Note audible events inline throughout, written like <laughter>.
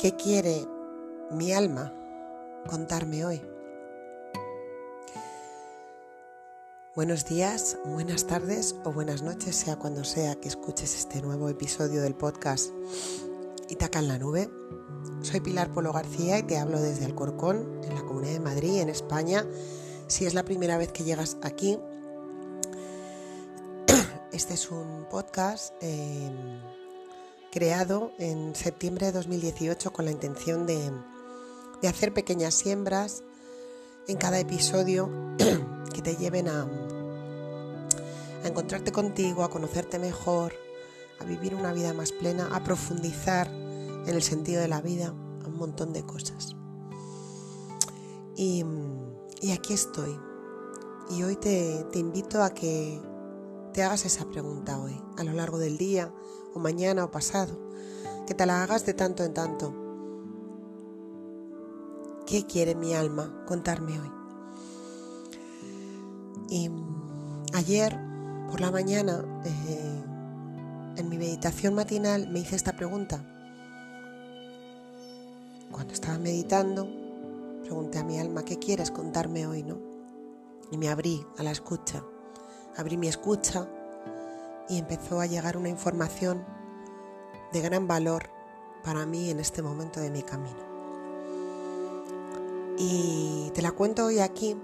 ¿Qué quiere mi alma contarme hoy? Buenos días, buenas tardes o buenas noches, sea cuando sea que escuches este nuevo episodio del podcast Itaca en la Nube. Soy Pilar Polo García y te hablo desde Alcorcón, en la Comunidad de Madrid, en España. Si es la primera vez que llegas aquí, <coughs> este es un podcast eh, creado en septiembre de 2018 con la intención de, hacer pequeñas siembras en cada episodio <clears throat> que te lleven a, a encontrarte contigo, a conocerte mejor, a vivir una vida más plena, a profundizar en el sentido de la vida, a un montón de cosas. Y, aquí estoy. Y hoy te, te invito a que te hagas esa pregunta hoy, a lo largo del día, o mañana o pasado, que te la hagas de tanto en tanto. ¿Qué quiere mi alma contarme hoy? Y ayer por la mañana, eh, en mi meditación matinal, me hice esta pregunta. Cuando estaba meditando, pregunté a mi alma, ¿qué quieres contarme hoy? ¿no? Y me abrí a la escucha. Abrí mi escucha y empezó a llegar una información de gran valor para mí en este momento de mi camino. Y te la cuento hoy aquí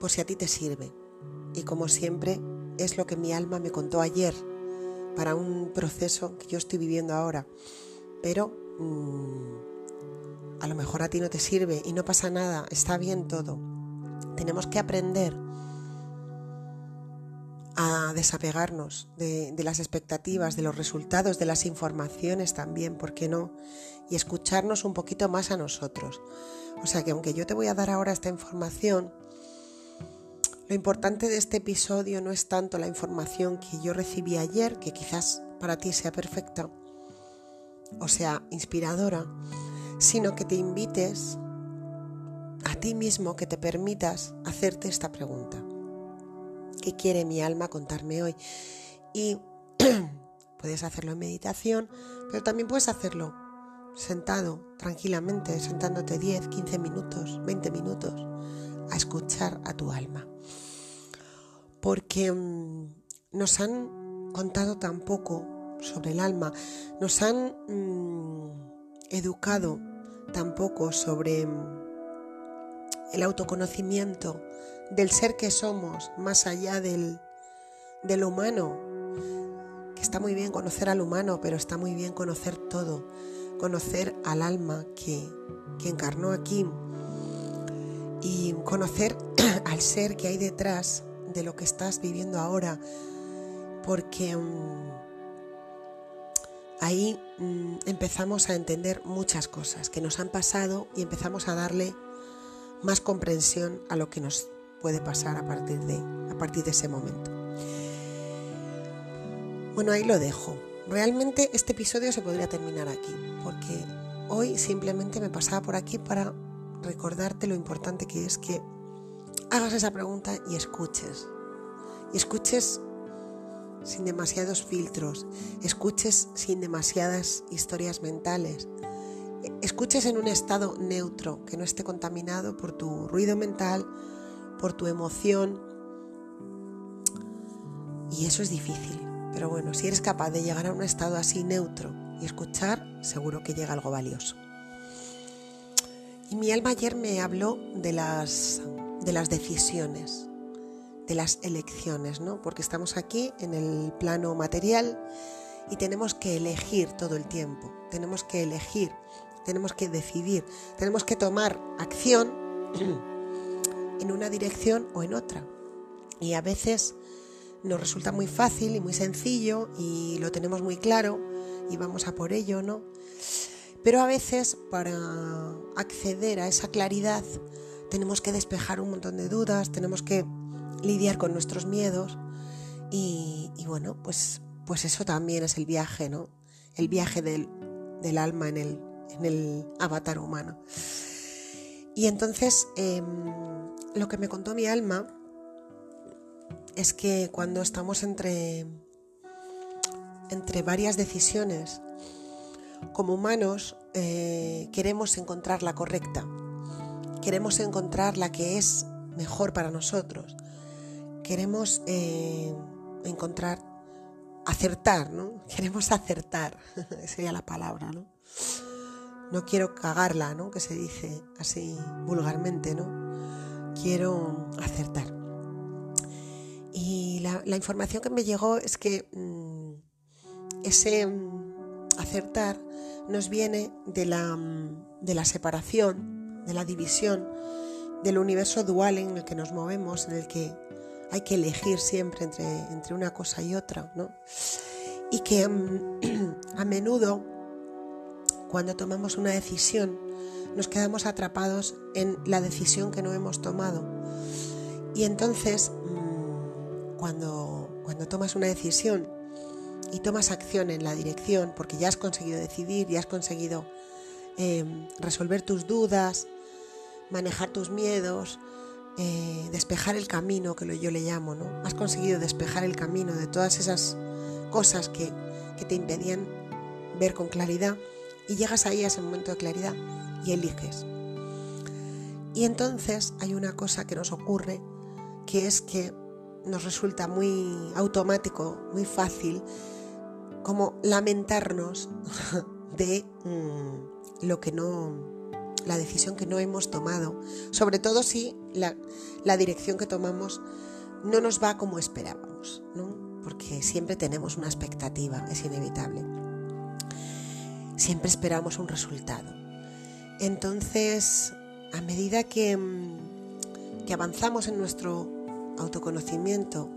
por si a ti te sirve. Y como siempre, es lo que mi alma me contó ayer para un proceso que yo estoy viviendo ahora. Pero mm, a lo mejor a ti no te sirve y no pasa nada, está bien todo. Tenemos que aprender a desapegarnos de, las expectativas, de los resultados, de las informaciones también, ¿por qué no? Y escucharnos un poquito más a nosotros. O sea que aunque yo te voy a dar ahora esta información, lo importante de este episodio no es tanto la información que yo recibí ayer, que quizás para ti sea perfecta o sea inspiradora, sino que te invites a ti mismo, que te permitas hacerte esta pregunta quiere mi alma contarme hoy. Y <clears throat> puedes hacerlo en meditación, pero también puedes hacerlo sentado, tranquilamente, sentándote 10, 15 minutos, 20 minutos, a escuchar a tu alma. Porque mm, nos han contado tan poco sobre el alma, nos han mm, educado tan poco sobre mm, el autoconocimiento, del ser que somos, más allá del, del humano. Que está muy bien conocer al humano, pero está muy bien conocer todo, conocer al alma que, que encarnó aquí y conocer <clears throat> al ser que hay detrás de lo que estás viviendo ahora, porque mm, ahí mm, empezamos a entender muchas cosas que nos han pasado y empezamos a darle más comprensión a lo que nos puede pasar a partir de, a partir de ese momento. Bueno, ahí lo dejo. Realmente este episodio se podría terminar aquí, porque hoy simplemente me pasaba por aquí para recordarte lo importante que es que hagas esa pregunta y escuches. Y escuches sin demasiados filtros, escuches sin demasiadas historias mentales, escuches en un estado neutro, que no esté contaminado por tu ruido mental, por tu emoción. Y eso es difícil. Pero bueno, si eres capaz de llegar a un estado así neutro y escuchar, seguro que llega algo valioso. Y mi alma ayer me habló de las, de las decisiones, de las elecciones, ¿no? Porque estamos aquí en el plano material y tenemos que elegir todo el tiempo. Tenemos que elegir, tenemos que decidir, tenemos que tomar acción <clears throat> en una dirección o en otra. Y a veces nos resulta muy fácil y muy sencillo y lo tenemos muy claro y vamos a por ello, ¿no? Pero a veces para acceder a esa claridad tenemos que despejar un montón de dudas, tenemos que lidiar con nuestros miedos y, bueno, pues, pues eso también es el viaje, ¿no? El viaje del, alma en el, en el avatar humano. Y entonces em, lo que me contó mi alma es que cuando estamos entre, entre varias decisiones como humanos eh, queremos encontrar la correcta, queremos encontrar la que es mejor para nosotros, queremos eh, encontrar, acertar, ¿no? <laughs> Queremos acertar, <laughs> sería la palabra, ¿no? No quiero cagarla, ¿no? Que se dice así vulgarmente, ¿no? Quiero acertar. Y la, información que me llegó es que mm, ese mm, acertar nos viene de la, mm, de la separación, de la división, del universo dual en el que nos movemos, en el que hay que elegir siempre entre, entre una cosa y otra, ¿no? Y que <clears throat> a menudo cuando tomamos una decisión nos quedamos atrapados en la decisión que no hemos tomado. Y entonces, mm, cuando, cuando tomas una decisión y tomas acción en la dirección, porque ya has conseguido decidir, ya has conseguido em, resolver tus dudas, manejar tus miedos, eh, despejar el camino, que yo le llamo, ¿no? Has conseguido despejar el camino de todas esas cosas que, que te impedían ver con claridad y llegas ahí a ese momento de claridad y eliges. Y entonces hay una cosa que nos ocurre, que es que nos resulta muy automático, muy fácil, como lamentarnos <laughs> de mm, lo que no, la decisión que no hemos tomado, sobre todo si la, dirección que tomamos no nos va como esperábamos, porque siempre tenemos una expectativa, es inevitable siempre esperamos un resultado. Entonces, a medida que, mm, que avanzamos en nuestro autoconocimiento,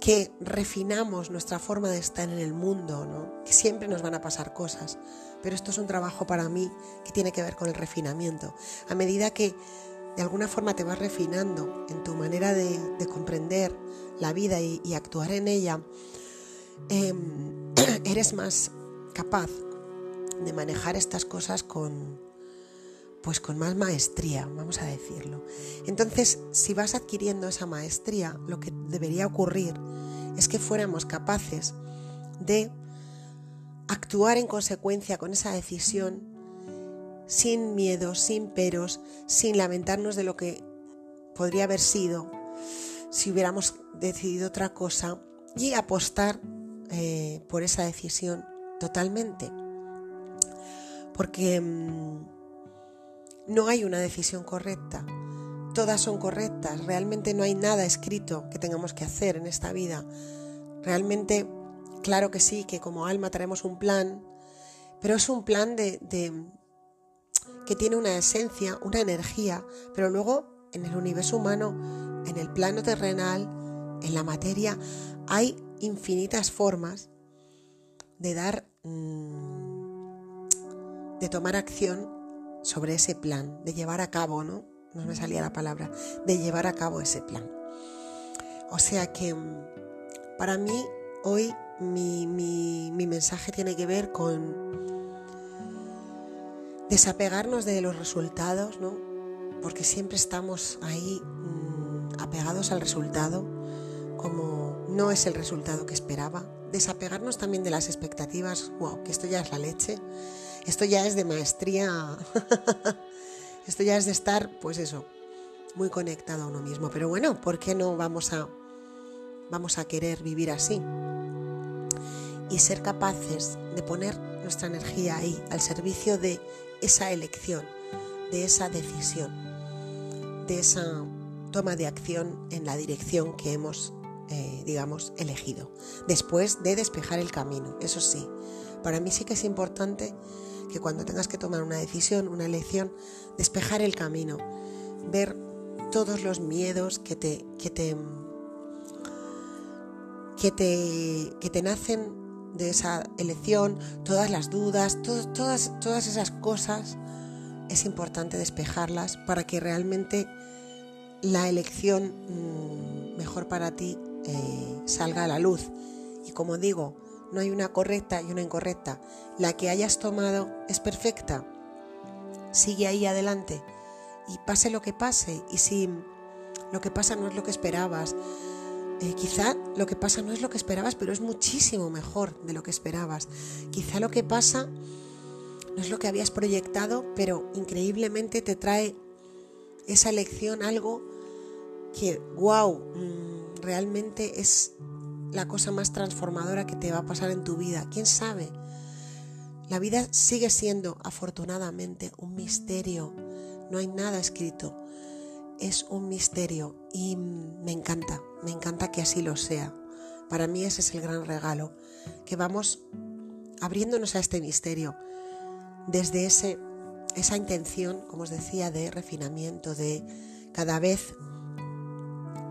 que refinamos nuestra forma de estar en el mundo, ¿no? siempre nos van a pasar cosas, pero esto es un trabajo para mí que tiene que ver con el refinamiento. A medida que de alguna forma te vas refinando en tu manera de, comprender la vida y, actuar en ella, em, <clears throat> eres más capaz de manejar estas cosas con pues con más maestría, vamos a decirlo. Entonces, si vas adquiriendo esa maestría, lo que debería ocurrir es que fuéramos capaces de actuar en consecuencia con esa decisión sin miedo, sin peros, sin lamentarnos de lo que podría haber sido si hubiéramos decidido otra cosa y apostar eh, por esa decisión totalmente porque mm, no hay una decisión correcta. Todas son correctas. Realmente no hay nada escrito que tengamos que hacer en esta vida. Realmente, claro que sí, que como alma traemos un plan, pero es un plan de, que tiene una esencia, una energía, pero luego en el universo humano, en el plano terrenal, en la materia, hay infinitas formas de dar mm, de tomar acción sobre ese plan, de llevar a cabo, ¿no? No me salía la palabra, de llevar a cabo ese plan. O sea que mm, para mí hoy mi, mensaje tiene que ver con desapegarnos de los resultados, ¿no? Porque siempre estamos ahí mm, apegados al resultado, como no es el resultado que esperaba. Desapegarnos también de las expectativas, wow, que esto ya es la leche esto ya es de maestría, <laughs> esto ya es de estar, pues eso, muy conectado a uno mismo. Pero bueno, ¿por qué no vamos a, vamos a querer vivir así? Y ser capaces de poner nuestra energía ahí, al servicio de esa elección, de esa decisión, de esa toma de acción en la dirección que hemos, eh, digamos, elegido. Después de despejar el camino, eso sí. Para mí sí que es importante que cuando tengas que tomar una decisión, una elección, despejar el camino, ver todos los miedos que te, que te, que te, que te nacen de esa elección, todas las dudas, todas, todas esas cosas, es importante despejarlas para que realmente la elección mm, mejor para ti eh, salga a la luz. Y como digo, no hay una correcta y una incorrecta. La que hayas tomado es perfecta. Sigue ahí adelante y pase lo que pase. Y si lo que pasa no es lo que esperabas, eh, quizá lo que pasa no es lo que esperabas, pero es muchísimo mejor de lo que esperabas. Quizá lo que pasa no es lo que habías proyectado, pero increíblemente te trae esa elección algo que, wow, mm, realmente es la cosa más transformadora que te va a pasar en tu vida. ¿Quién sabe? La vida sigue siendo, afortunadamente, un misterio. No hay nada escrito. Es un misterio y me encanta, me encanta que así lo sea. Para mí ese es el gran regalo, que vamos abriéndonos a este misterio desde ese, esa intención, como os decía, de refinamiento, de cada vez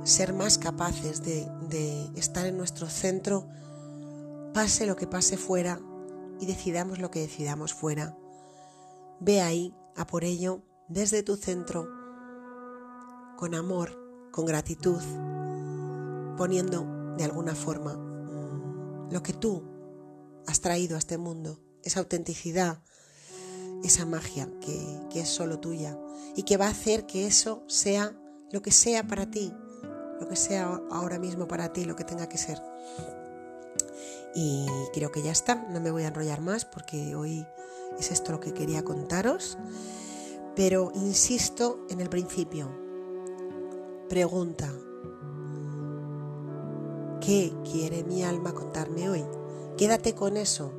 ser más capaces de, estar en nuestro centro, pase lo que pase fuera y decidamos lo que decidamos fuera. Ve ahí, a por ello, desde tu centro, con amor, con gratitud, poniendo de alguna forma lo que tú has traído a este mundo, esa autenticidad, esa magia que, que, es solo tuya y que va a hacer que eso sea lo que sea para ti, lo que sea ahora mismo para ti, lo que tenga que ser. Y creo que ya está, no me voy a enrollar más porque hoy es esto lo que quería contaros. Pero insisto en el principio. Pregunta, ¿qué quiere mi alma contarme hoy? Quédate con eso.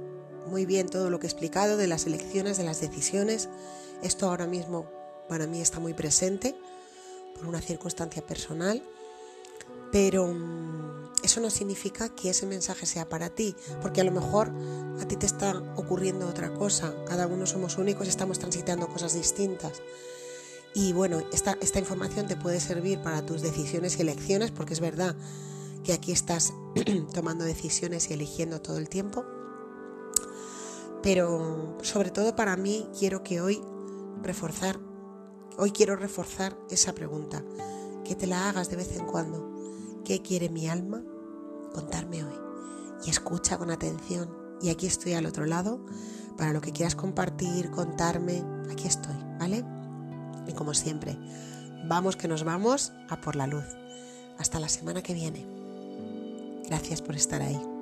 Muy bien todo lo que he explicado de las elecciones, de las decisiones. Esto ahora mismo para mí está muy presente por una circunstancia personal pero mm, eso no significa que ese mensaje sea para ti, porque a lo mejor a ti te está ocurriendo otra cosa, cada uno somos únicos estamos transitando cosas distintas. Y bueno, esta información te puede servir para tus decisiones y elecciones, porque es verdad que aquí estás <clears throat> tomando decisiones y eligiendo todo el tiempo. Pero sobre todo para mí quiero que hoy reforzar, hoy quiero reforzar esa pregunta, que te la hagas de vez en cuando. ¿Qué quiere mi alma contarme hoy? Y escucha con atención. Y aquí estoy al otro lado para lo que quieras compartir, contarme. Aquí estoy, ¿vale? Y como siempre, vamos que nos vamos a por la luz. Hasta la semana que viene. Gracias por estar ahí.